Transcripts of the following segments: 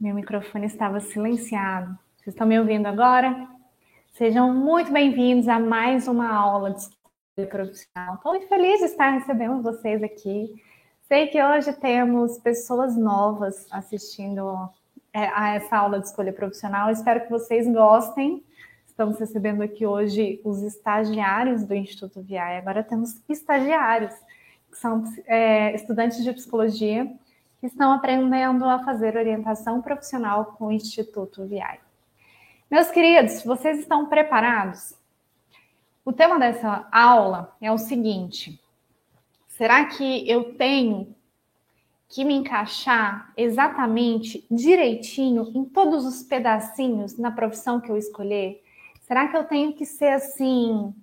Meu microfone estava silenciado. Vocês estão me ouvindo agora? Sejam muito bem-vindos a mais uma aula de escolha profissional. Estou muito feliz de estar recebendo vocês aqui. Sei que hoje temos pessoas novas assistindo é, a essa aula de escolha profissional. Espero que vocês gostem. Estamos recebendo aqui hoje os estagiários do Instituto VI. Agora temos estagiários, que são é, estudantes de psicologia que estão aprendendo a fazer orientação profissional com o Instituto VI. Meus queridos, vocês estão preparados? O tema dessa aula é o seguinte: será que eu tenho que me encaixar exatamente direitinho em todos os pedacinhos na profissão que eu escolher? Será que eu tenho que ser assim,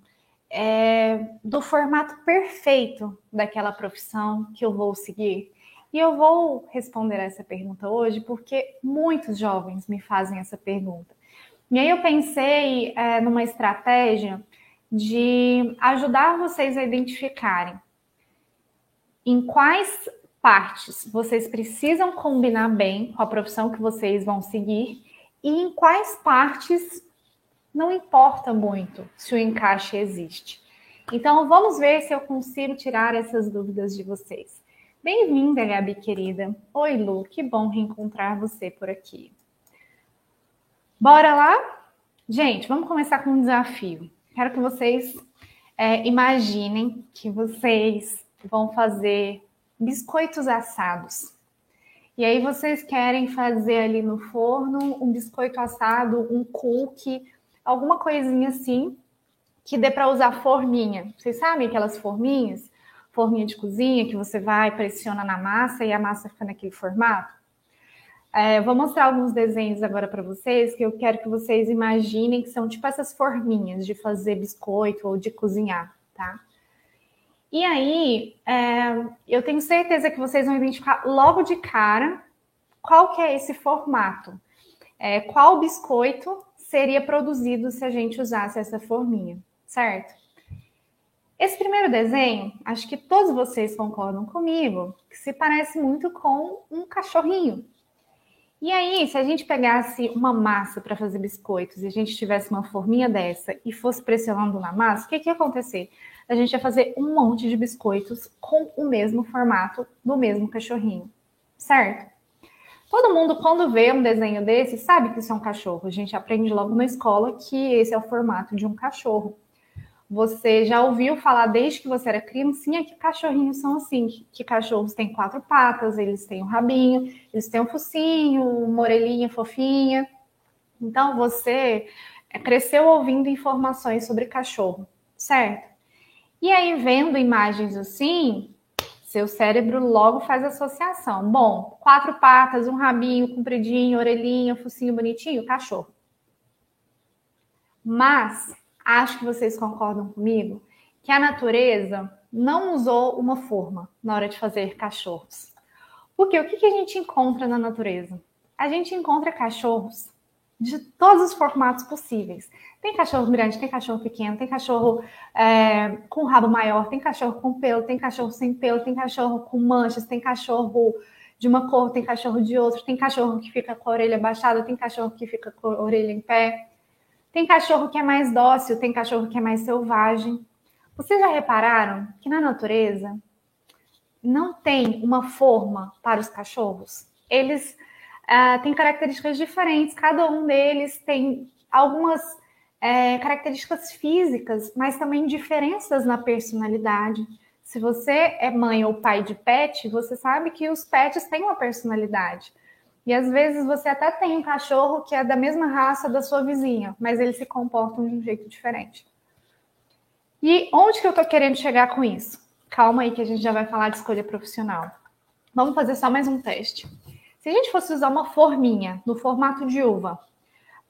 é, do formato perfeito daquela profissão que eu vou seguir? E eu vou responder essa pergunta hoje porque muitos jovens me fazem essa pergunta. E aí eu pensei é, numa estratégia de ajudar vocês a identificarem em quais partes vocês precisam combinar bem com a profissão que vocês vão seguir e em quais partes não importa muito se o encaixe existe. Então, vamos ver se eu consigo tirar essas dúvidas de vocês. Bem-vinda, Gabi querida. Oi, Lu, que bom reencontrar você por aqui. Bora lá? Gente, vamos começar com um desafio. Quero que vocês é, imaginem que vocês vão fazer biscoitos assados. E aí vocês querem fazer ali no forno um biscoito assado, um cookie, alguma coisinha assim que dê para usar forminha. Vocês sabem aquelas forminhas? Forminha de cozinha que você vai, pressiona na massa e a massa fica naquele formato? É, vou mostrar alguns desenhos agora para vocês que eu quero que vocês imaginem que são tipo essas forminhas de fazer biscoito ou de cozinhar, tá? E aí, é, eu tenho certeza que vocês vão identificar logo de cara qual que é esse formato. É, qual biscoito seria produzido se a gente usasse essa forminha, certo? Esse primeiro desenho, acho que todos vocês concordam comigo, que se parece muito com um cachorrinho. E aí, se a gente pegasse uma massa para fazer biscoitos e a gente tivesse uma forminha dessa e fosse pressionando na massa, o que, que ia acontecer? A gente ia fazer um monte de biscoitos com o mesmo formato do mesmo cachorrinho, certo? Todo mundo, quando vê um desenho desse, sabe que isso é um cachorro. A gente aprende logo na escola que esse é o formato de um cachorro. Você já ouviu falar desde que você era criancinha que cachorrinhos são assim, que cachorros têm quatro patas, eles têm um rabinho, eles têm um focinho, uma orelhinha fofinha. Então você cresceu ouvindo informações sobre cachorro, certo? E aí, vendo imagens assim, seu cérebro logo faz associação. Bom, quatro patas, um rabinho compridinho, orelhinha, focinho bonitinho, cachorro. Mas acho que vocês concordam comigo que a natureza não usou uma forma na hora de fazer cachorros. Porque o que a gente encontra na natureza? A gente encontra cachorros de todos os formatos possíveis. Tem cachorro grande, tem cachorro pequeno, tem cachorro é, com rabo maior, tem cachorro com pelo, tem cachorro sem pelo, tem cachorro com manchas, tem cachorro de uma cor, tem cachorro de outro, tem cachorro que fica com a orelha baixada, tem cachorro que fica com a orelha em pé, tem cachorro que é mais dócil, tem cachorro que é mais selvagem. Vocês já repararam que na natureza não tem uma forma para os cachorros? Eles uh, têm características diferentes, cada um deles tem algumas é, características físicas, mas também diferenças na personalidade. Se você é mãe ou pai de pet, você sabe que os pets têm uma personalidade. E às vezes você até tem um cachorro que é da mesma raça da sua vizinha, mas eles se comportam de um jeito diferente. E onde que eu estou querendo chegar com isso? Calma aí que a gente já vai falar de escolha profissional. Vamos fazer só mais um teste. Se a gente fosse usar uma forminha no formato de uva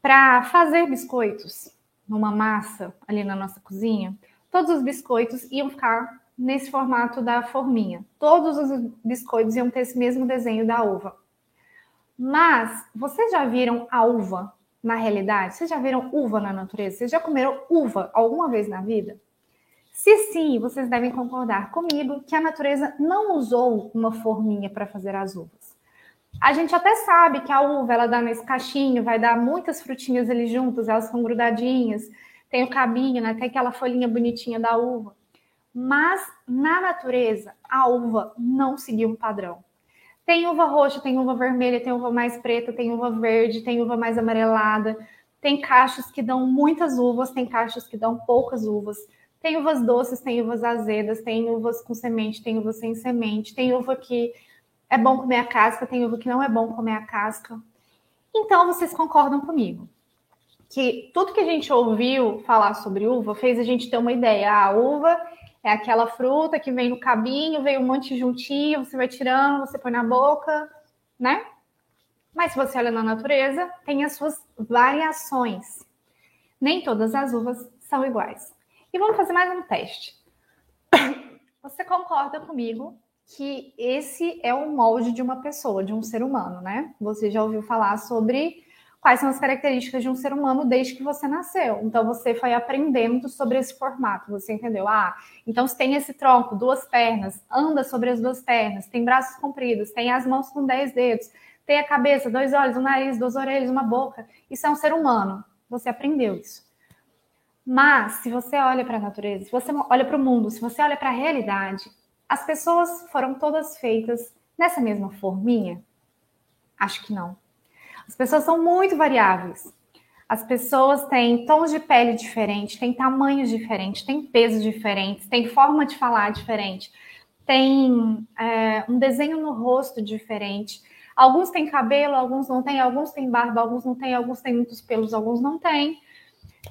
para fazer biscoitos, numa massa ali na nossa cozinha, todos os biscoitos iam ficar nesse formato da forminha. Todos os biscoitos iam ter esse mesmo desenho da uva. Mas vocês já viram a uva na realidade? Vocês já viram uva na natureza? Vocês já comeram uva alguma vez na vida? Se sim, vocês devem concordar comigo que a natureza não usou uma forminha para fazer as uvas. A gente até sabe que a uva ela dá nesse cachinho, vai dar muitas frutinhas ali juntas, elas são grudadinhas, tem o cabinho, né? Tem aquela folhinha bonitinha da uva. Mas na natureza, a uva não seguiu um padrão. Tem uva roxa, tem uva vermelha, tem uva mais preta, tem uva verde, tem uva mais amarelada. Tem cachos que dão muitas uvas, tem cachos que dão poucas uvas. Tem uvas doces, tem uvas azedas, tem uvas com semente, tem uvas sem semente, tem uva que é bom comer a casca, tem uva que não é bom comer a casca. Então vocês concordam comigo que tudo que a gente ouviu falar sobre uva fez a gente ter uma ideia. Ah, a uva é aquela fruta que vem no cabinho, vem um monte juntinho, você vai tirando, você põe na boca, né? Mas se você olha na natureza, tem as suas variações. Nem todas as uvas são iguais. E vamos fazer mais um teste. Você concorda comigo que esse é o molde de uma pessoa, de um ser humano, né? Você já ouviu falar sobre quais são as características de um ser humano desde que você nasceu. Então você foi aprendendo sobre esse formato, você entendeu? Ah, então tem esse tronco, duas pernas, anda sobre as duas pernas, tem braços compridos, tem as mãos com dez dedos, tem a cabeça, dois olhos, um nariz, duas orelhas, uma boca. Isso é um ser humano. Você aprendeu isso. Mas, se você olha para a natureza, se você olha para o mundo, se você olha para a realidade, as pessoas foram todas feitas nessa mesma forminha? Acho que não. As pessoas são muito variáveis. As pessoas têm tons de pele diferentes, têm tamanhos diferentes, têm pesos diferentes, têm forma de falar diferente, têm é, um desenho no rosto diferente. Alguns têm cabelo, alguns não têm, alguns têm barba, alguns não têm, alguns têm muitos pelos, alguns não têm.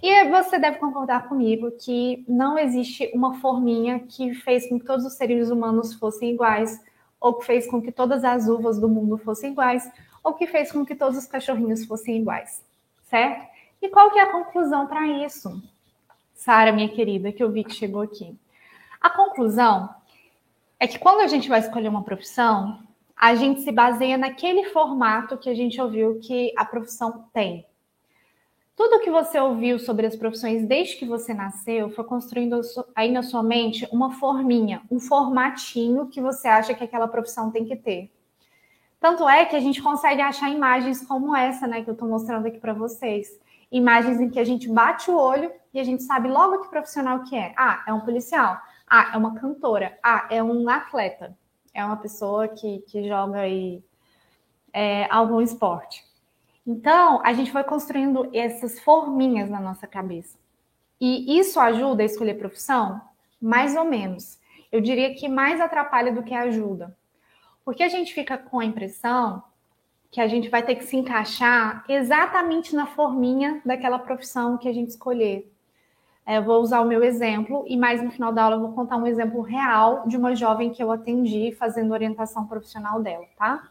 E você deve concordar comigo que não existe uma forminha que fez com que todos os seres humanos fossem iguais, ou que fez com que todas as uvas do mundo fossem iguais, ou que fez com que todos os cachorrinhos fossem iguais, certo? E qual que é a conclusão para isso? Sara, minha querida, que eu vi que chegou aqui. A conclusão é que quando a gente vai escolher uma profissão, a gente se baseia naquele formato que a gente ouviu que a profissão tem. Tudo que você ouviu sobre as profissões desde que você nasceu foi construindo aí na sua mente uma forminha, um formatinho que você acha que aquela profissão tem que ter. Tanto é que a gente consegue achar imagens como essa, né, que eu estou mostrando aqui para vocês. Imagens em que a gente bate o olho e a gente sabe logo que profissional que é. Ah, é um policial. Ah, é uma cantora. Ah, é um atleta. É uma pessoa que, que joga aí é, algum esporte. Então, a gente foi construindo essas forminhas na nossa cabeça. E isso ajuda a escolher profissão? Mais ou menos. Eu diria que mais atrapalha do que ajuda. Porque a gente fica com a impressão que a gente vai ter que se encaixar exatamente na forminha daquela profissão que a gente escolher. É, eu vou usar o meu exemplo e mais no final da aula eu vou contar um exemplo real de uma jovem que eu atendi fazendo orientação profissional dela, tá?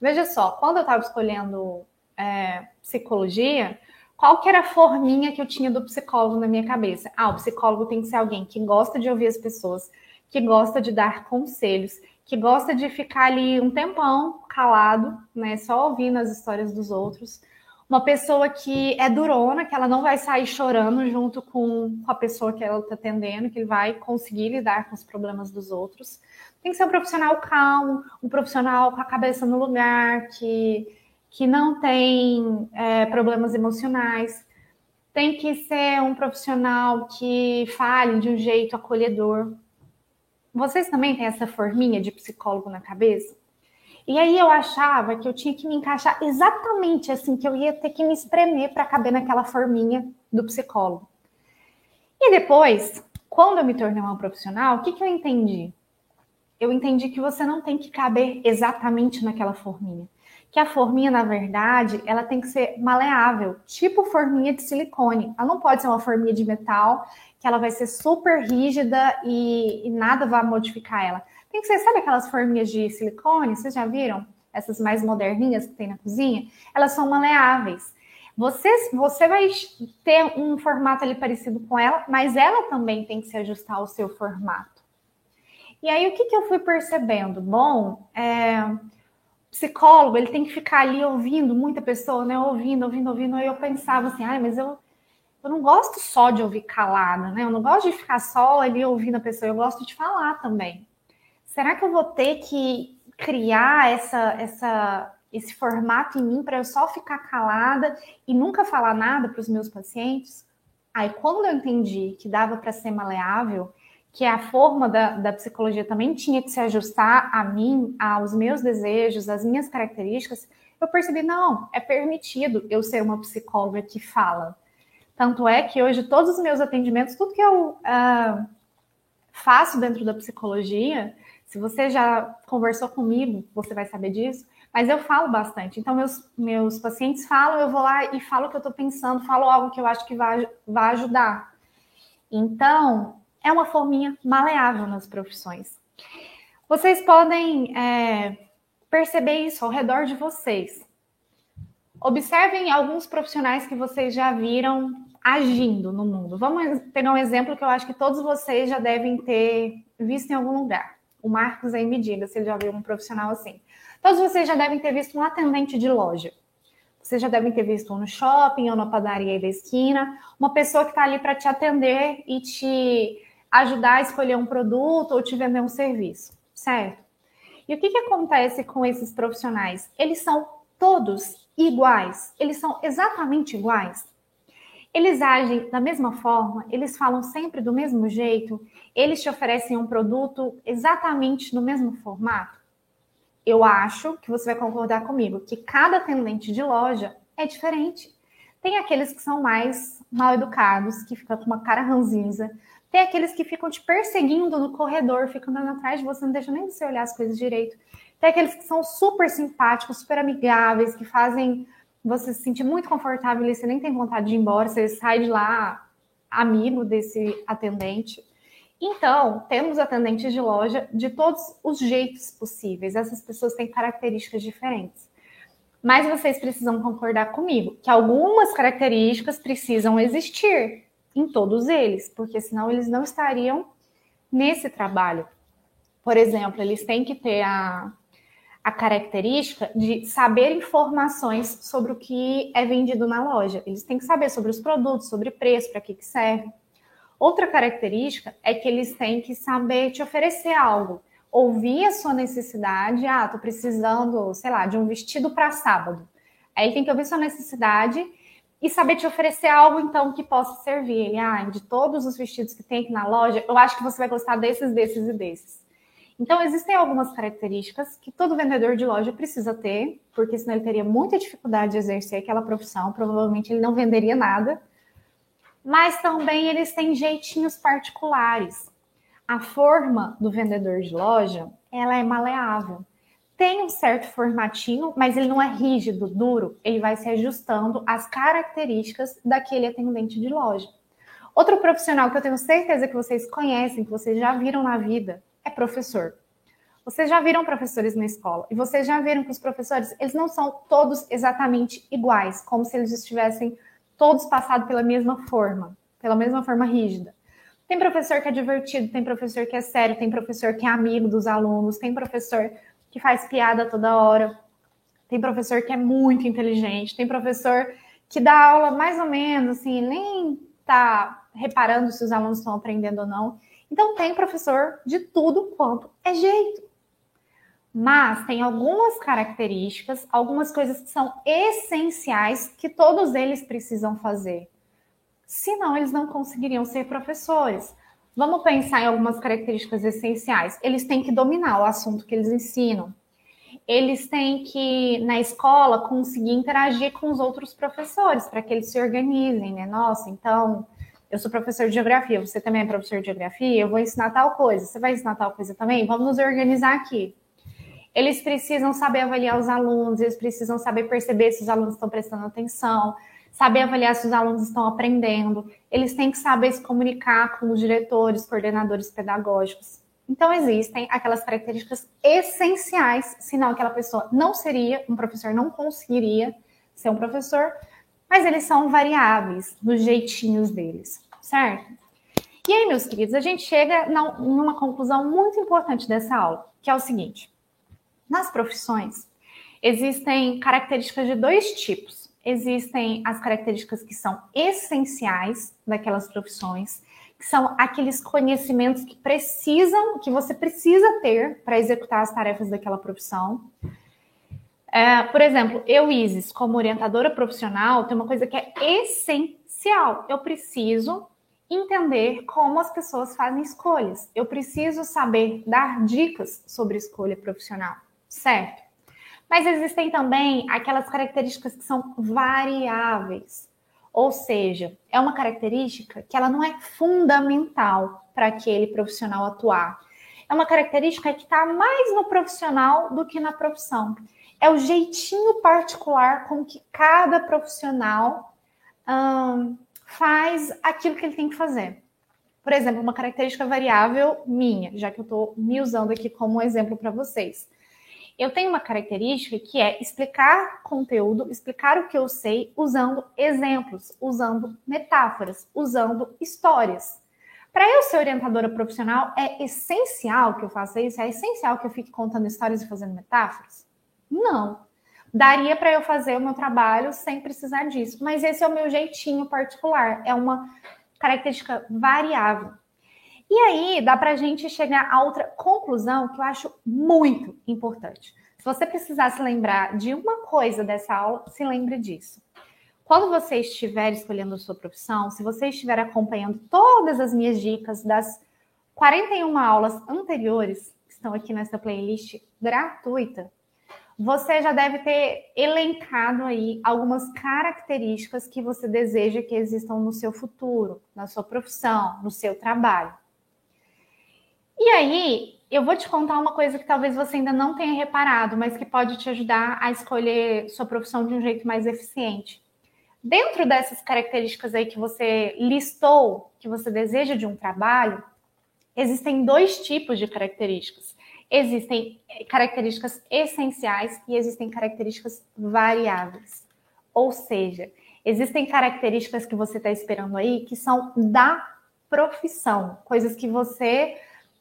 Veja só, quando eu estava escolhendo é, psicologia, qual que era a forminha que eu tinha do psicólogo na minha cabeça? Ah, o psicólogo tem que ser alguém que gosta de ouvir as pessoas, que gosta de dar conselhos, que gosta de ficar ali um tempão calado, né, só ouvindo as histórias dos outros. Uma pessoa que é durona, que ela não vai sair chorando junto com a pessoa que ela está atendendo, que vai conseguir lidar com os problemas dos outros. Tem que ser um profissional calmo, um profissional com a cabeça no lugar, que que não tem é, problemas emocionais, tem que ser um profissional que fale de um jeito acolhedor. Vocês também têm essa forminha de psicólogo na cabeça? E aí eu achava que eu tinha que me encaixar exatamente assim, que eu ia ter que me espremer para caber naquela forminha do psicólogo. E depois, quando eu me tornei uma profissional, o que, que eu entendi? Eu entendi que você não tem que caber exatamente naquela forminha que a forminha, na verdade, ela tem que ser maleável, tipo forminha de silicone. Ela não pode ser uma forminha de metal, que ela vai ser super rígida e, e nada vai modificar ela. Tem que ser, sabe aquelas forminhas de silicone? Vocês já viram? Essas mais moderninhas que tem na cozinha? Elas são maleáveis. Você, você vai ter um formato ali parecido com ela, mas ela também tem que se ajustar ao seu formato. E aí, o que, que eu fui percebendo? Bom, é, psicólogo, ele tem que ficar ali ouvindo muita pessoa, né? Ouvindo, ouvindo, ouvindo. Aí eu pensava assim, ai, mas eu, eu não gosto só de ouvir calada, né? Eu não gosto de ficar só ali ouvindo a pessoa, eu gosto de falar também. Será que eu vou ter que criar essa, essa esse formato em mim para eu só ficar calada e nunca falar nada para os meus pacientes? Aí, quando eu entendi que dava para ser maleável, que a forma da, da, psicologia também tinha que se ajustar a mim, aos meus desejos, às minhas características, eu percebi, não, é permitido eu ser uma psicóloga que fala. Tanto é que hoje todos os meus atendimentos, tudo que eu uh, faço dentro da psicologia, se você já conversou comigo, você vai saber disso, mas eu falo bastante. Então, meus, meus pacientes falam, eu vou lá e falo o que eu estou pensando, falo algo que eu acho que vai, vai ajudar. Então, é uma forminha maleável nas profissões. Vocês podem é, perceber isso ao redor de vocês. Observem alguns profissionais que vocês já viram agindo no mundo. Vamos pegar um exemplo que eu acho que todos vocês já devem ter visto em algum lugar. O Marcos aí me diga se ele já viu um profissional assim. Todos vocês já devem ter visto um atendente de loja. Vocês já devem ter visto um no shopping ou na padaria da esquina, uma pessoa que está ali para te atender e te ajudar a escolher um produto ou te vender um serviço, certo? E o que, que acontece com esses profissionais? Eles são todos iguais, eles são exatamente iguais. Eles agem da mesma forma, eles falam sempre do mesmo jeito, eles te oferecem um produto exatamente no mesmo formato eu acho que você vai concordar comigo que cada atendente de loja é diferente. Tem aqueles que são mais mal educados, que ficam com uma cara ranzinza. Tem aqueles que ficam te perseguindo no corredor, ficam andando atrás de você, não deixa nem você olhar as coisas direito. Tem aqueles que são super simpáticos, super amigáveis, que fazem você se sentir muito confortável e você nem tem vontade de ir embora, você sai de lá amigo desse atendente. Então, temos atendentes de loja de todos os jeitos possíveis. Essas pessoas têm características diferentes. Mas vocês precisam concordar comigo que algumas características precisam existir em todos eles, porque senão eles não estariam nesse trabalho. Por exemplo, eles têm que ter a, a característica de saber informações sobre o que é vendido na loja. Eles têm que saber sobre os produtos, sobre preço, para que, que serve. Outra característica é que eles têm que saber te oferecer algo, ouvir a sua necessidade. Ah, tô precisando, sei lá, de um vestido para sábado. Aí tem que ouvir sua necessidade e saber te oferecer algo então que possa servir. Ah, de todos os vestidos que tem aqui na loja, eu acho que você vai gostar desses, desses e desses. Então, existem algumas características que todo vendedor de loja precisa ter, porque senão ele teria muita dificuldade de exercer aquela profissão, provavelmente ele não venderia nada mas também eles têm jeitinhos particulares. A forma do vendedor de loja, ela é maleável. Tem um certo formatinho, mas ele não é rígido, duro, ele vai se ajustando às características daquele atendente de loja. Outro profissional que eu tenho certeza que vocês conhecem, que vocês já viram na vida, é professor. Vocês já viram professores na escola e vocês já viram que os professores, eles não são todos exatamente iguais, como se eles estivessem todos passados pela mesma forma, pela mesma forma rígida. Tem professor que é divertido, tem professor que é sério, tem professor que é amigo dos alunos, tem professor que faz piada toda hora, tem professor que é muito inteligente, tem professor que dá aula mais ou menos, assim, nem tá reparando se os alunos estão aprendendo ou não. Então, tem professor de tudo quanto é jeito. Mas tem algumas características, algumas coisas que são essenciais que todos eles precisam fazer. Senão, eles não conseguiriam ser professores. Vamos pensar em algumas características essenciais. Eles têm que dominar o assunto que eles ensinam. Eles têm que, na escola, conseguir interagir com os outros professores para que eles se organizem, né? Nossa, então, eu sou professor de geografia, você também é professor de geografia, eu vou ensinar tal coisa, você vai ensinar tal coisa também? Vamos nos organizar aqui. Eles precisam saber avaliar os alunos, eles precisam saber perceber se os alunos estão prestando atenção, saber avaliar se os alunos estão aprendendo, eles têm que saber se comunicar com os diretores, coordenadores pedagógicos. Então, existem aquelas características essenciais, senão aquela pessoa não seria um professor, não conseguiria ser um professor, mas eles são variáveis dos jeitinhos deles, certo? E aí, meus queridos, a gente chega numa conclusão muito importante dessa aula, que é o seguinte: nas profissões, existem características de dois tipos. Existem as características que são essenciais daquelas profissões, que são aqueles conhecimentos que precisam, que você precisa ter para executar as tarefas daquela profissão. É, por exemplo, eu, Isis, como orientadora profissional, tem uma coisa que é essencial. Eu preciso entender como as pessoas fazem escolhas. Eu preciso saber dar dicas sobre escolha profissional, certo? Mas existem também aquelas características que são variáveis. Ou seja, é uma característica que ela não é fundamental para aquele profissional atuar. É uma característica que está mais no profissional do que na profissão é o jeitinho particular com que cada profissional faz aquilo que ele tem que fazer. Por exemplo, uma característica variável minha, já que eu estou me usando aqui como exemplo para vocês. Eu tenho uma característica que é explicar conteúdo, explicar o que eu sei, usando exemplos, usando metáforas, usando histórias. Para eu ser orientadora profissional, é essencial que eu faça isso, é essencial que eu fique contando histórias e fazendo metáforas? Não. Daria para eu fazer o meu trabalho sem precisar disso, mas esse é o meu jeitinho particular, é uma característica variável. E aí dá para a gente chegar a outra conclusão que eu acho muito importante. Se você precisar se lembrar de uma coisa dessa aula, se lembre disso. Quando você estiver escolhendo a sua profissão, se você estiver acompanhando todas as minhas dicas das 41 aulas anteriores, que estão aqui nessa playlist gratuita, você já deve ter elencado aí algumas características que você deseja que existam no seu futuro, na sua profissão, no seu trabalho. E aí, eu vou te contar uma coisa que talvez você ainda não tenha reparado, mas que pode te ajudar a escolher sua profissão de um jeito mais eficiente. Dentro dessas características aí que você listou, que você deseja de um trabalho, existem dois tipos de características existem características essenciais e existem características variáveis. Ou seja, existem características que você está esperando aí que são da profissão, coisas que você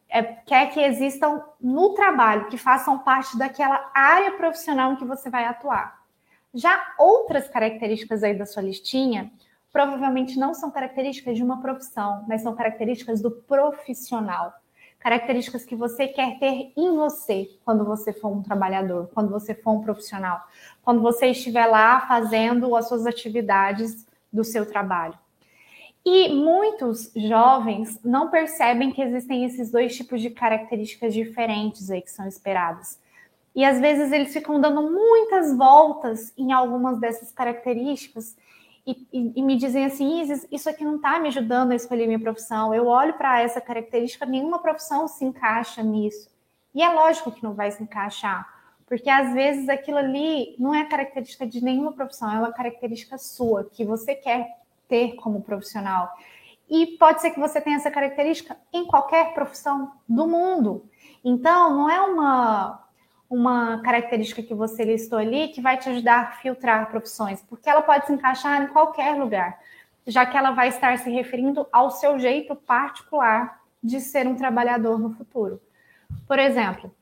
é, quer que existam no trabalho, que façam parte daquela área profissional em que você vai atuar. Já outras características aí da sua listinha provavelmente não são características de uma profissão, mas são características do profissional características que você quer ter em você quando você for um trabalhador, quando você for um profissional, quando você estiver lá fazendo as suas atividades do seu trabalho. E muitos jovens não percebem que existem esses dois tipos de características diferentes aí que são esperadas. E às vezes eles ficam dando muitas voltas em algumas dessas características e, e, e, me dizem assim, Isis, isso aqui não está me ajudando a escolher minha profissão. Eu olho para essa característica, nenhuma profissão se encaixa nisso. E é lógico que não vai se encaixar, porque às vezes aquilo ali não é característica de nenhuma profissão, é uma característica sua, que você quer ter como profissional. E pode ser que você tenha essa característica em qualquer profissão do mundo. Então, não é uma uma característica que você listou ali que vai te ajudar a filtrar profissões, porque ela pode se encaixar em qualquer lugar, já que ela vai estar se referindo ao seu jeito particular de ser um trabalhador no futuro. Por exemplo,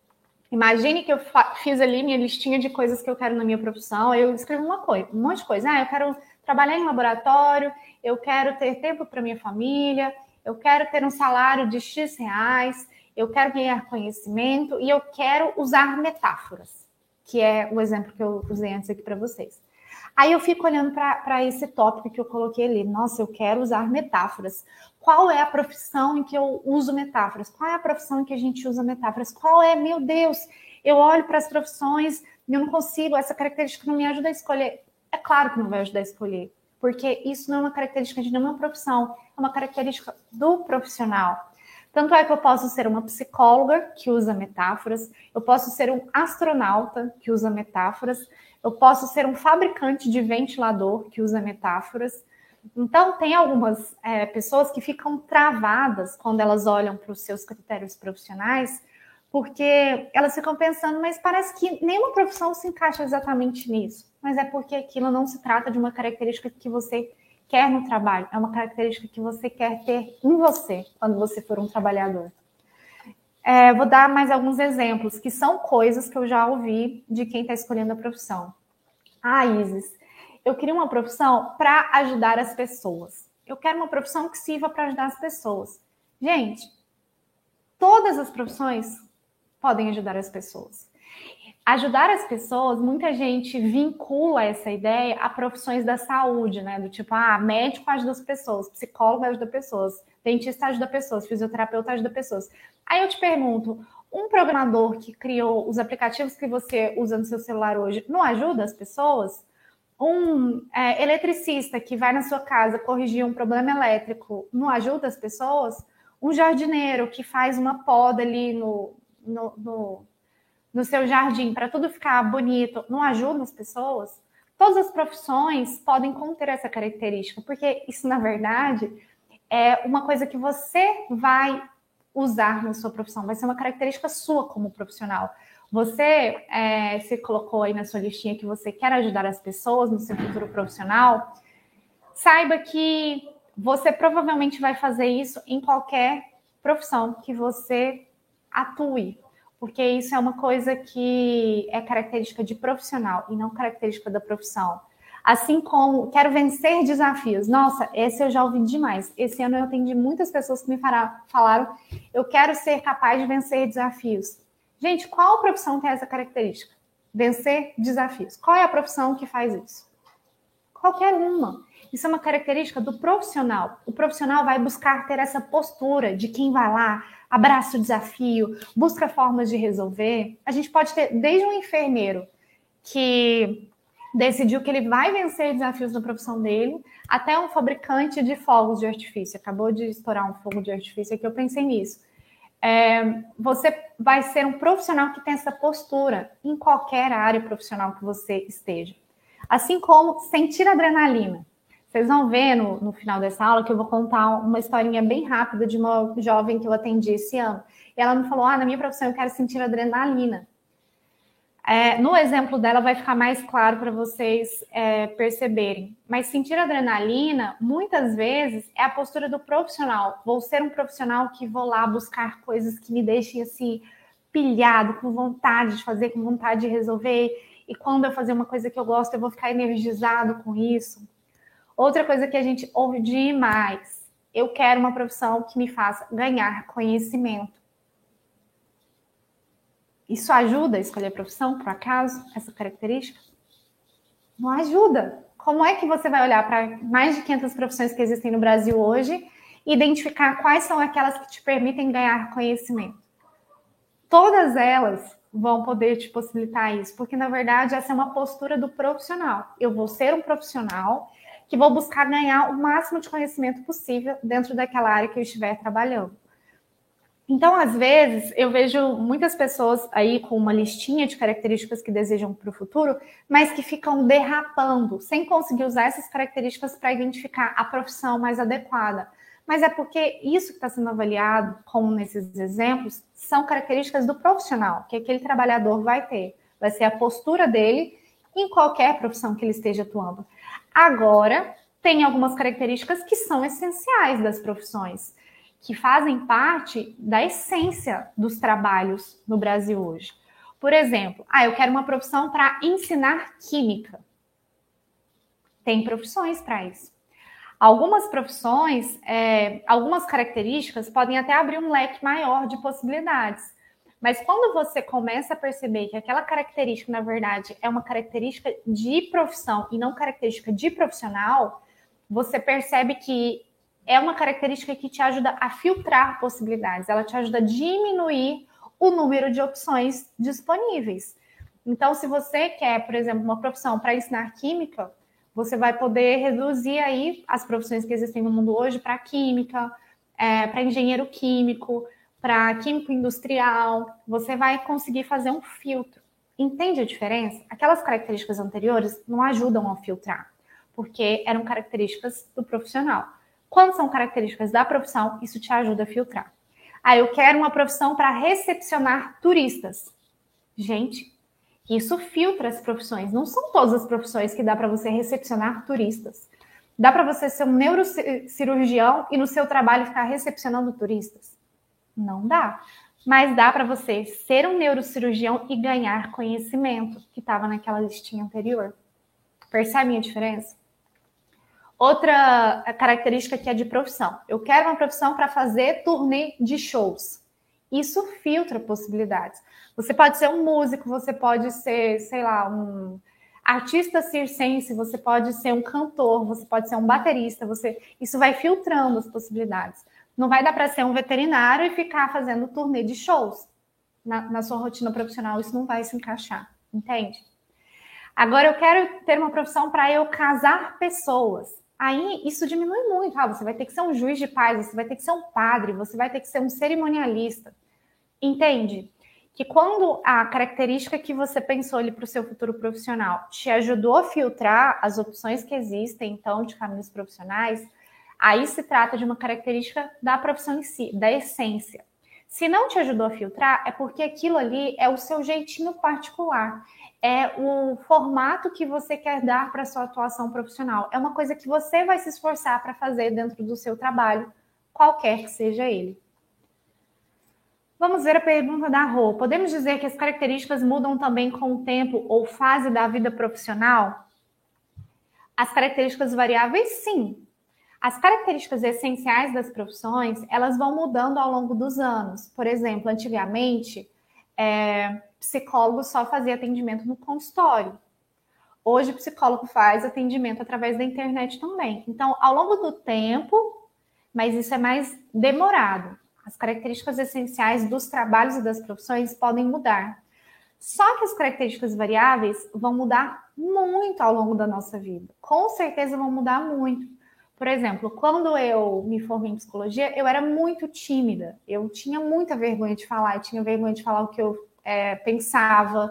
imagine que eu fiz ali minha listinha de coisas que eu quero na minha profissão, eu escrevo uma coisa, um monte de coisa. Ah, eu quero trabalhar em laboratório, eu quero ter tempo para minha família, eu quero ter um salário de X reais, eu quero ganhar conhecimento e eu quero usar metáforas, que é o exemplo que eu usei antes aqui para vocês. Aí eu fico olhando para esse tópico que eu coloquei ali. Nossa, eu quero usar metáforas. Qual é a profissão em que eu uso metáforas? Qual é a profissão em que a gente usa metáforas? Qual é, meu Deus? Eu olho para as profissões e eu não consigo, essa característica não me ajuda a escolher. É claro que não vai ajudar a escolher, porque isso não é uma característica de nenhuma profissão, é uma característica do profissional. Tanto é que eu posso ser uma psicóloga que usa metáforas, eu posso ser um astronauta que usa metáforas, eu posso ser um fabricante de ventilador que usa metáforas. Então, tem algumas é, pessoas que ficam travadas quando elas olham para os seus critérios profissionais, porque elas ficam pensando, mas parece que nenhuma profissão se encaixa exatamente nisso. Mas é porque aquilo não se trata de uma característica que você quer no trabalho, é uma característica que você quer ter em você quando você for um trabalhador. É, vou dar mais alguns exemplos, que são coisas que eu já ouvi de quem está escolhendo a profissão. Ah, Isis, eu queria uma profissão para ajudar as pessoas. Eu quero uma profissão que sirva para ajudar as pessoas. Gente, todas as profissões podem ajudar as pessoas. Ajudar as pessoas, muita gente vincula essa ideia a profissões da saúde, né? Do tipo, ah, médico ajuda as pessoas, psicólogo ajuda pessoas, dentista ajuda pessoas, fisioterapeuta ajuda pessoas. Aí eu te pergunto, um programador que criou os aplicativos que você usa no seu celular hoje não ajuda as pessoas? Um é, eletricista que vai na sua casa corrigir um problema elétrico não ajuda as pessoas? Um jardineiro que faz uma poda ali no, no, no, no seu jardim para tudo ficar bonito não ajuda as pessoas? Todas as profissões podem conter essa característica, porque isso, na verdade, é uma coisa que você vai usar na sua profissão, vai ser uma característica sua como profissional. Você é, se colocou aí na sua listinha que você quer ajudar as pessoas no seu futuro profissional, saiba que você provavelmente vai fazer isso em qualquer profissão que você atue, porque isso é uma coisa que é característica de profissional e não característica da profissão. Assim como quero vencer desafios. Nossa, esse eu já ouvi demais. Esse ano eu atendi muitas pessoas que me falaram: eu quero ser capaz de vencer desafios. Gente, qual profissão tem essa característica? Vencer desafios. Qual é a profissão que faz isso? Qualquer uma. Isso é uma característica do profissional. O profissional vai buscar ter essa postura de quem vai lá, abraça o desafio, busca formas de resolver. A gente pode ter desde um enfermeiro que decidiu que ele vai vencer desafios na profissão dele, até um fabricante de fogos de artifício. Acabou de estourar um fogo de artifício aqui, eu pensei nisso. É, você vai ser um profissional que tem essa postura em qualquer área profissional que você esteja. Assim como sentir adrenalina. Vocês vão ver no, no final dessa aula que eu vou contar uma historinha bem rápida de uma jovem que eu atendi esse ano. E ela me falou: Ah, na minha profissão eu quero sentir adrenalina. É, no exemplo dela vai ficar mais claro para vocês é, perceberem. Mas sentir adrenalina, muitas vezes, é a postura do profissional. Vou ser um profissional que vou lá buscar coisas que me deixem assim pilhado, com vontade de fazer, com vontade de resolver. E quando eu fazer uma coisa que eu gosto, eu vou ficar energizado com isso. Outra coisa que a gente ouve demais. Eu quero uma profissão que me faça ganhar conhecimento. Isso ajuda a escolher a profissão, por acaso, essa característica? Não ajuda. Como é que você vai olhar para mais de 500 profissões que existem no Brasil hoje e identificar quais são aquelas que te permitem ganhar conhecimento? Todas elas vão poder te possibilitar isso, porque na verdade essa é uma postura do profissional. Eu vou ser um profissional que vou buscar ganhar o máximo de conhecimento possível dentro daquela área que eu estiver trabalhando. Então, às vezes, eu vejo muitas pessoas aí com uma listinha de características que desejam para o futuro, mas que ficam derrapando, sem conseguir usar essas características para identificar a profissão mais adequada. Mas é porque isso que está sendo avaliado, como nesses exemplos, são características do profissional, que aquele trabalhador vai ter. Vai ser a postura dele em qualquer profissão que ele esteja atuando. Agora, tem algumas características que são essenciais das profissões que fazem parte da essência dos trabalhos no Brasil hoje. Por exemplo, ah, eu quero uma profissão para ensinar química. Tem profissões para isso. Algumas profissões, é, algumas características podem até abrir um leque maior de possibilidades. Mas quando você começa a perceber que aquela característica, na verdade, é uma característica de profissão e não característica de profissional, você percebe que é uma característica que te ajuda a filtrar possibilidades, ela te ajuda a diminuir o número de opções disponíveis. Então, se você quer, por exemplo, uma profissão para ensinar química, você vai poder reduzir aí as profissões que existem no mundo hoje para química, é, para engenheiro químico, para químico industrial. Você vai conseguir fazer um filtro. Entende a diferença? Aquelas características anteriores não ajudam a filtrar, porque eram características do profissional. Quando são características da profissão, isso te ajuda a filtrar. Ah, eu quero uma profissão para recepcionar turistas. Gente, isso filtra as profissões. Não são todas as profissões que dá para você recepcionar turistas. Dá para você ser um neurocirurgião e no seu trabalho ficar recepcionando turistas? Não dá. Mas dá para você ser um neurocirurgião e ganhar conhecimento, que estava naquela listinha anterior. Percebe a diferença? Outra característica que é de profissão. Eu quero uma profissão para fazer turnê de shows. Isso filtra possibilidades. Você pode ser um músico, você pode ser, sei lá, um artista circense, você pode ser um cantor, você pode ser um baterista, você isso vai filtrando as possibilidades. Não vai dar para ser um veterinário e ficar fazendo turnê de shows. Na, na sua rotina profissional, isso não vai se encaixar, entende? Agora eu quero ter uma profissão para eu casar pessoas. Aí isso diminui muito. Ah, você vai ter que ser um juiz de paz, você vai ter que ser um padre, você vai ter que ser um cerimonialista. Entende? Que quando a característica que você pensou ali para o seu futuro profissional te ajudou a filtrar as opções que existem, então, de caminhos profissionais, aí se trata de uma característica da profissão em si, da essência. Se não te ajudou a filtrar, é porque aquilo ali é o seu jeitinho particular é o formato que você quer dar para sua atuação profissional. É uma coisa que você vai se esforçar para fazer dentro do seu trabalho, qualquer que seja ele. Vamos ver a pergunta da Rô. Podemos dizer que as características mudam também com o tempo ou fase da vida profissional? As características variáveis, sim. As características essenciais das profissões, elas vão mudando ao longo dos anos. Por exemplo, antigamente, é, psicólogo só fazia atendimento no consultório. Hoje, psicólogo faz atendimento através da internet também. Então, ao longo do tempo, mas isso é mais demorado. As características essenciais dos trabalhos e das profissões podem mudar. Só que as características variáveis vão mudar muito ao longo da nossa vida. Com certeza vão mudar muito. Por exemplo, quando eu me formei em psicologia, eu era muito tímida. Eu tinha muita vergonha de falar, eu tinha vergonha de falar o que eu é, pensava,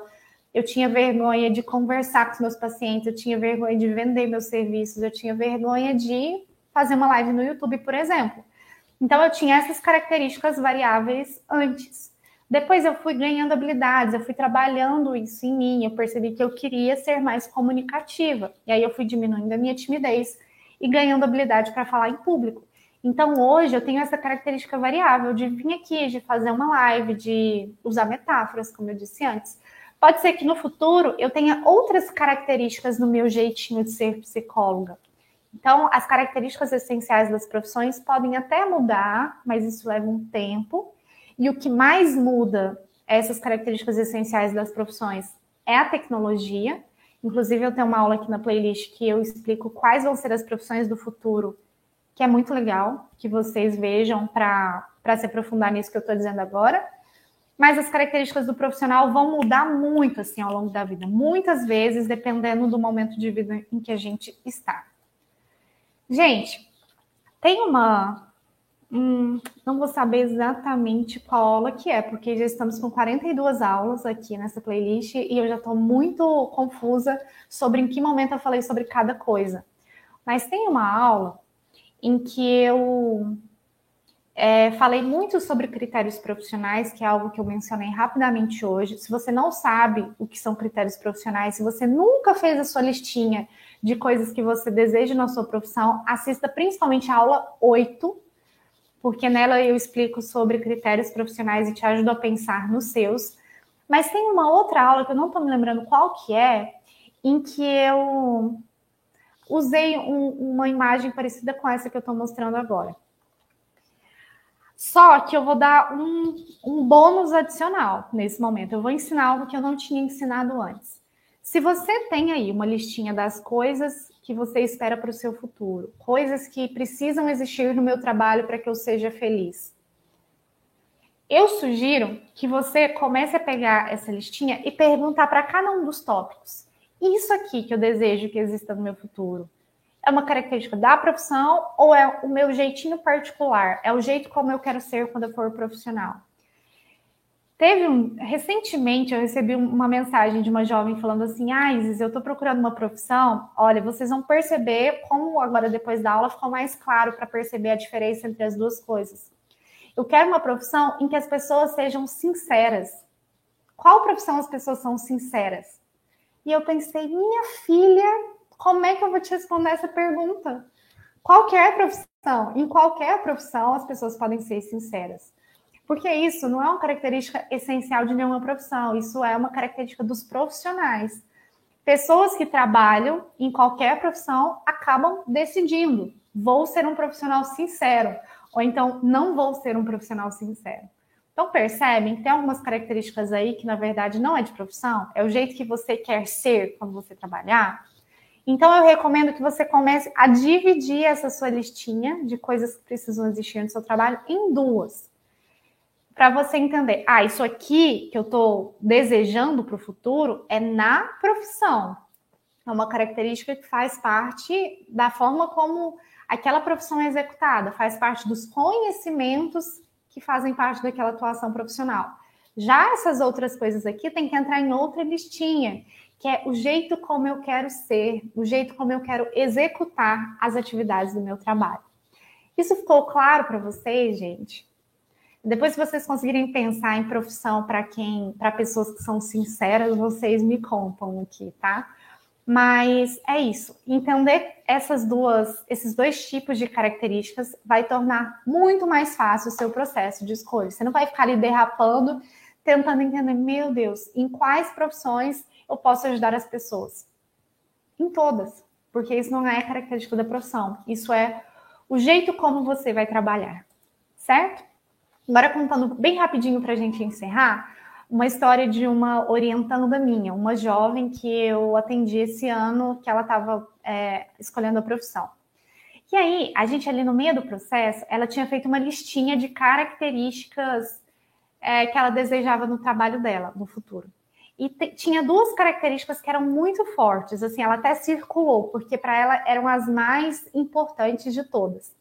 eu tinha vergonha de conversar com os meus pacientes, eu tinha vergonha de vender meus serviços, eu tinha vergonha de fazer uma live no YouTube, por exemplo. Então, eu tinha essas características variáveis antes. Depois, eu fui ganhando habilidades, eu fui trabalhando isso em mim, eu percebi que eu queria ser mais comunicativa. E aí, eu fui diminuindo a minha timidez e ganhando habilidade para falar em público. Então, hoje eu tenho essa característica variável de vir aqui, de fazer uma live, de usar metáforas, como eu disse antes. Pode ser que no futuro eu tenha outras características no meu jeitinho de ser psicóloga. Então, as características essenciais das profissões podem até mudar, mas isso leva um tempo. E o que mais muda essas características essenciais das profissões é a tecnologia. Inclusive, eu tenho uma aula aqui na playlist que eu explico quais vão ser as profissões do futuro que é muito legal que vocês vejam para se aprofundar nisso que eu estou dizendo agora. Mas as características do profissional vão mudar muito assim ao longo da vida, muitas vezes dependendo do momento de vida em que a gente está. Gente, tem uma. Hum, não vou saber exatamente qual aula que é, porque já estamos com 42 aulas aqui nessa playlist e eu já estou muito confusa sobre em que momento eu falei sobre cada coisa. Mas tem uma aula em que eu é, falei muito sobre critérios profissionais, que é algo que eu mencionei rapidamente hoje. Se você não sabe o que são critérios profissionais, se você nunca fez a sua listinha de coisas que você deseja na sua profissão, assista principalmente a aula 8, porque nela eu explico sobre critérios profissionais e te ajudo a pensar nos seus. Mas tem uma outra aula que eu não estou me lembrando qual que é, em que eu usei um, uma imagem parecida com essa que eu estou mostrando agora. Só que eu vou dar um, um bônus adicional nesse momento. Eu vou ensinar algo que eu não tinha ensinado antes. Se você tem aí uma listinha das coisas que você espera para o seu futuro, coisas que precisam existir no meu trabalho para que eu seja feliz, eu sugiro que você comece a pegar essa listinha e perguntar para cada um dos tópicos isso aqui que eu desejo que exista no meu futuro? É uma característica da profissão ou é o meu jeitinho particular? É o jeito como eu quero ser quando eu for profissional? Teve um. Recentemente eu recebi uma mensagem de uma jovem falando assim: Ah, Isis, eu estou procurando uma profissão. Olha, vocês vão perceber como agora, depois da aula, ficou mais claro para perceber a diferença entre as duas coisas. Eu quero uma profissão em que as pessoas sejam sinceras. Qual profissão as pessoas são sinceras? E eu pensei, minha filha, como é que eu vou te responder essa pergunta? Qualquer profissão, em qualquer profissão, as pessoas podem ser sinceras. Porque isso não é uma característica essencial de nenhuma profissão, isso é uma característica dos profissionais. Pessoas que trabalham em qualquer profissão acabam decidindo: vou ser um profissional sincero, ou então não vou ser um profissional sincero. Então, percebem que tem algumas características aí que, na verdade, não é de profissão, é o jeito que você quer ser quando você trabalhar. Então, eu recomendo que você comece a dividir essa sua listinha de coisas que precisam existir no seu trabalho em duas. Para você entender, ah, isso aqui que eu estou desejando para o futuro é na profissão. É uma característica que faz parte da forma como aquela profissão é executada, faz parte dos conhecimentos que fazem parte daquela atuação profissional. Já essas outras coisas aqui tem que entrar em outra listinha, que é o jeito como eu quero ser, o jeito como eu quero executar as atividades do meu trabalho. Isso ficou claro para vocês, gente? Depois, se vocês conseguirem pensar em profissão para quem, para pessoas que são sinceras, vocês me contam aqui, tá? Mas é isso. Entender essas duas, esses dois tipos de características vai tornar muito mais fácil o seu processo de escolha. Você não vai ficar ali derrapando, tentando entender, meu Deus, em quais profissões eu posso ajudar as pessoas? Em todas, porque isso não é característica da profissão. Isso é o jeito como você vai trabalhar, certo? Agora contando bem rapidinho para a gente encerrar, uma história de uma orientanda minha, uma jovem que eu atendi esse ano, que ela estava é, escolhendo a profissão. E aí, a gente ali no meio do processo, ela tinha feito uma listinha de características é, que ela desejava no trabalho dela, no futuro. E tinha duas características que eram muito fortes, assim, ela até circulou, porque para ela eram as mais importantes de todas.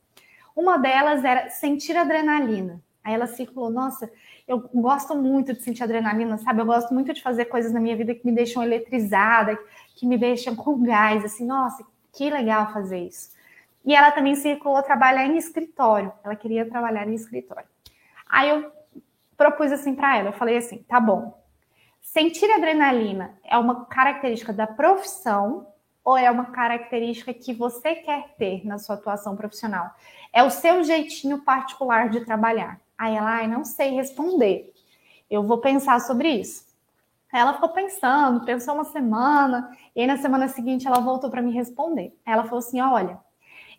Uma delas era sentir adrenalina. Aí ela circulou, nossa, eu gosto muito de sentir adrenalina, sabe? Eu gosto muito de fazer coisas na minha vida que me deixam eletrizada, que me deixam com gás, assim, nossa, que legal fazer isso. E ela também circulou trabalhar em escritório, ela queria trabalhar em escritório. Aí eu propus assim para ela, eu falei assim, tá bom, sentir adrenalina é uma característica da profissão ou é uma característica que você quer ter na sua atuação profissional? É o seu jeitinho particular de trabalhar. Aí ela, ai, não sei responder. Eu vou pensar sobre isso. ela ficou pensando, pensou uma semana, e aí na semana seguinte ela voltou para me responder. ela falou assim: olha,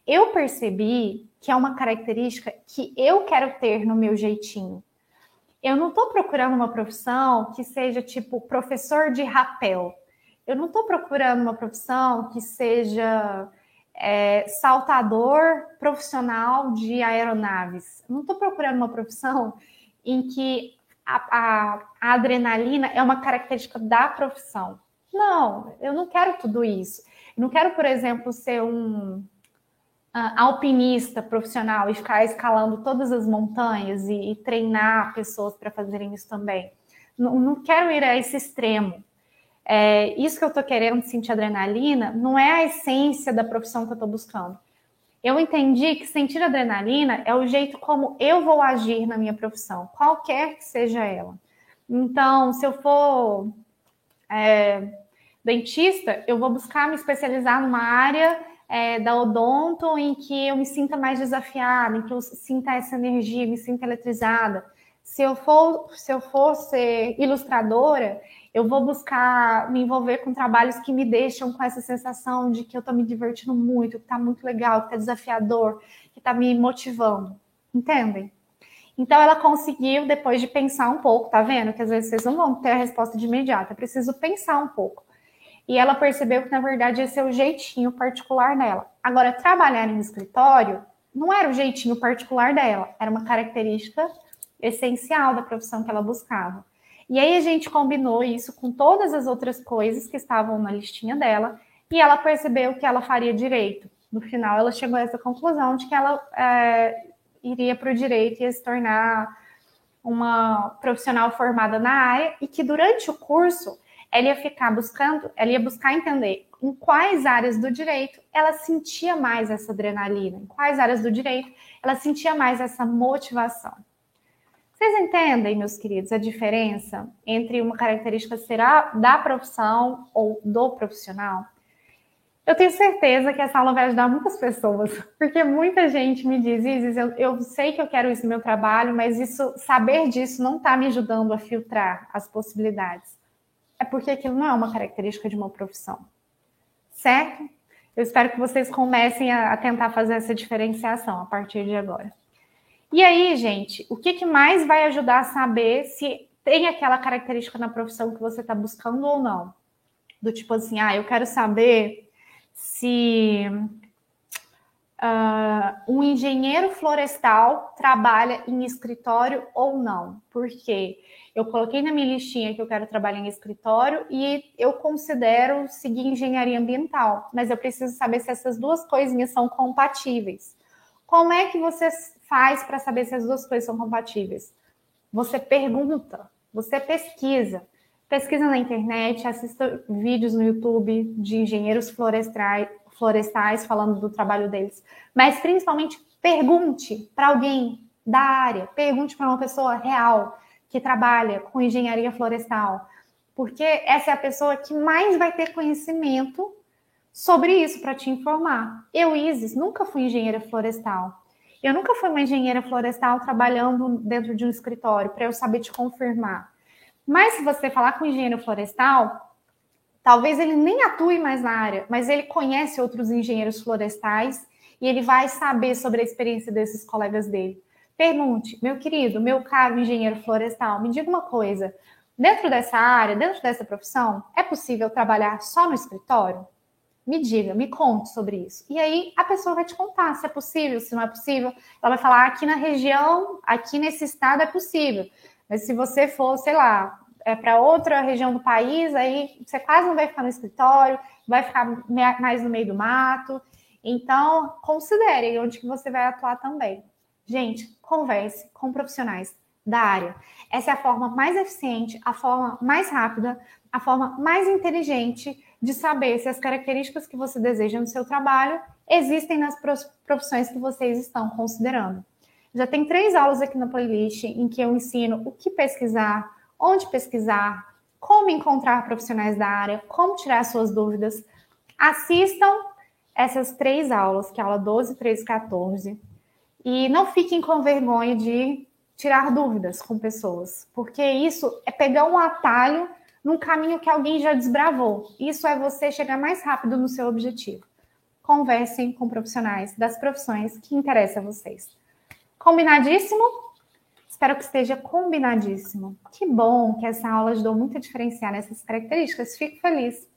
eu percebi que é uma característica que eu quero ter no meu jeitinho. Eu não estou procurando uma profissão que seja tipo professor de rapel. Eu não estou procurando uma profissão que seja é, saltador profissional de aeronaves. Não estou procurando uma profissão em que a, a, a, adrenalina é uma característica da profissão. Não, eu não quero tudo isso. Não quero, por exemplo, ser um uh, alpinista profissional e ficar escalando todas as montanhas e, e treinar pessoas para fazerem isso também. Não quero ir a esse extremo é, isso que eu estou querendo sentir adrenalina não é a essência da profissão que eu estou buscando. Eu entendi que sentir adrenalina é o jeito como eu vou agir na minha profissão, qualquer que seja ela. Então, se eu for é, dentista, eu vou buscar me especializar numa área é, da odonto em que eu me sinta mais desafiada, em que eu sinta essa energia, me sinta eletrizada. Se eu for, se eu for ser ilustradora, eu vou buscar me envolver com trabalhos que me deixam com essa sensação de que eu estou me divertindo muito, que está muito legal, que está desafiador, que está me motivando. Entendem? Então ela conseguiu, depois de pensar um pouco, tá vendo? Que às vezes vocês não vão ter a resposta de imediato, é preciso pensar um pouco. E ela percebeu que, na verdade, esse é o jeitinho particular dela. Agora, trabalhar em escritório não era o jeitinho particular dela, era uma característica essencial da profissão que ela buscava. E aí a gente combinou isso com todas as outras coisas que estavam na listinha dela e ela percebeu que ela faria direito. No final, ela chegou a essa conclusão de que ela é, iria para o direito e ia se tornar uma profissional formada na área e que durante o curso ela ia ficar buscando, ela ia buscar entender em quais áreas do direito ela sentia mais essa adrenalina, em quais áreas do direito ela sentia mais essa motivação. Vocês entendem, meus queridos, a diferença entre uma característica será da profissão ou do profissional? Eu tenho certeza que essa aula vai ajudar muitas pessoas, porque muita gente me diz, Isis, eu, eu sei que eu quero isso no meu trabalho, mas isso, saber disso não está me ajudando a filtrar as possibilidades. É porque aquilo não é uma característica de uma profissão, certo? Eu espero que vocês comecem a, a tentar fazer essa diferenciação a partir de agora. E aí, gente, o que, que mais vai ajudar a saber se tem aquela característica na profissão que você está buscando ou não? Do tipo assim, ah, eu quero saber se uh, um engenheiro florestal trabalha em escritório ou não. Por quê? Eu coloquei na minha listinha que eu quero trabalhar em escritório e eu considero seguir engenharia ambiental, mas eu preciso saber se essas duas coisinhas são compatíveis. Como é que você faz para saber se as duas coisas são compatíveis? Você pergunta, você pesquisa. Pesquisa na internet, assista vídeos no YouTube de engenheiros florestais, florestais falando do trabalho deles. Mas principalmente pergunte para alguém da área, pergunte para uma pessoa real que trabalha com engenharia florestal, porque essa é a pessoa que mais vai ter conhecimento sobre isso para te informar. Eu, Isis, nunca fui engenheira florestal. Eu nunca fui uma engenheira florestal trabalhando dentro de um escritório para eu saber te confirmar. Mas se você falar com o engenheiro florestal, talvez ele nem atue mais na área, mas ele conhece outros engenheiros florestais e ele vai saber sobre a experiência desses colegas dele. Pergunte, meu querido, meu caro engenheiro florestal, me diga uma coisa. Dentro dessa área, dentro dessa profissão, é possível trabalhar só no escritório? Me diga, me conte sobre isso. E aí a pessoa vai te contar se é possível, se não é possível. Ela vai falar aqui na região, aqui nesse estado é possível. Mas se você for, sei lá, é para outra região do país, aí você quase não vai ficar no escritório, vai ficar mais no meio do mato. Então, considere onde que você vai atuar também. Gente, converse com profissionais da área. Essa é a forma mais eficiente, a forma mais rápida, a forma mais inteligente de saber se as características que você deseja no seu trabalho existem nas profissões que vocês estão considerando. Já tem três aulas aqui na playlist em que eu ensino o que pesquisar, onde pesquisar, como encontrar profissionais da área, como tirar suas dúvidas. Assistam essas três aulas, que é a aula 12, 13 e 14. E não fiquem com vergonha de tirar dúvidas com pessoas, porque isso é pegar um atalho num caminho que alguém já desbravou. Isso é você chegar mais rápido no seu objetivo. Conversem com profissionais das profissões que interessam a vocês. Combinadíssimo? Espero que esteja combinadíssimo. Que bom que essa aula ajudou muito a diferenciar essas características. Fico feliz.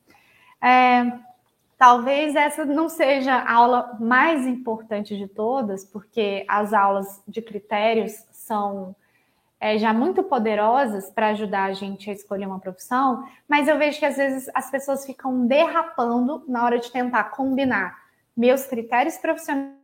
É, Talvez essa não seja a aula mais importante de todas, porque as aulas de critérios são é, já muito poderosas para ajudar a gente a escolher uma profissão, mas eu vejo que às vezes as pessoas ficam derrapando na hora de tentar combinar meus critérios profissionais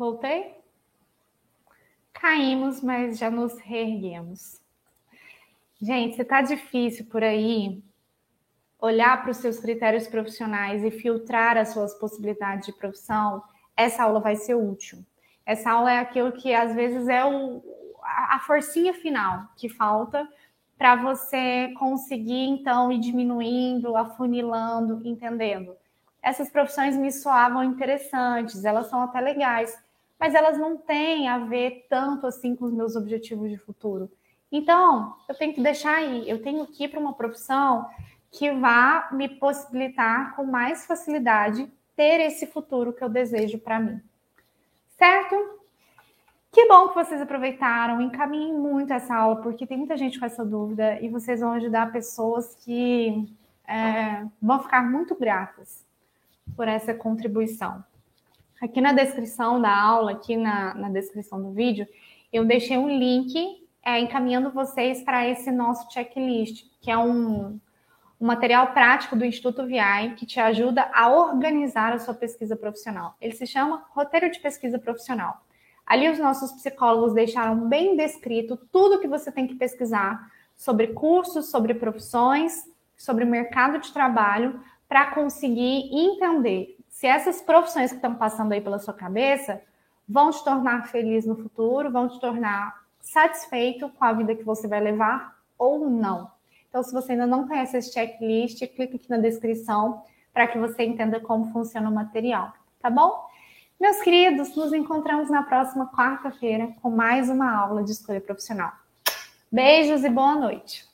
Voltei? Caímos, mas já nos reerguemos. Gente, se tá difícil por aí olhar para os seus critérios profissionais e filtrar as suas possibilidades de profissão, essa aula vai ser útil. Essa aula é aquilo que às vezes é o, a forcinha final que falta para você conseguir então ir diminuindo, afunilando, entendendo. Essas profissões me soavam interessantes, elas são até legais, mas elas não têm a ver tanto assim com os meus objetivos de futuro. Então, eu tenho que deixar aí, eu tenho que ir para uma profissão que vá me possibilitar com mais facilidade ter esse futuro que eu desejo para mim. Certo? Que bom que vocês aproveitaram, encaminhem muito essa aula, porque tem muita gente com essa dúvida e vocês vão ajudar pessoas que é, vão ficar muito gratas por essa contribuição. Aqui na descrição da aula, aqui na, na descrição do vídeo, eu deixei um link é, encaminhando vocês para esse nosso checklist, que é um, um material prático do Instituto VI que te ajuda a organizar a sua pesquisa profissional. Ele se chama Roteiro de Pesquisa Profissional. Ali os nossos psicólogos deixaram bem descrito tudo que você tem que pesquisar sobre cursos, sobre profissões, sobre o mercado de trabalho, para conseguir entender se essas profissões que estão passando aí pela sua cabeça vão te tornar feliz no futuro, vão te tornar satisfeito com a vida que você vai levar ou não. Então, se você ainda não conhece esse checklist, clique aqui na descrição para que você entenda como funciona o material, tá bom? Meus queridos, nos encontramos na próxima quarta-feira com mais uma aula de escolha profissional. Beijos e boa noite.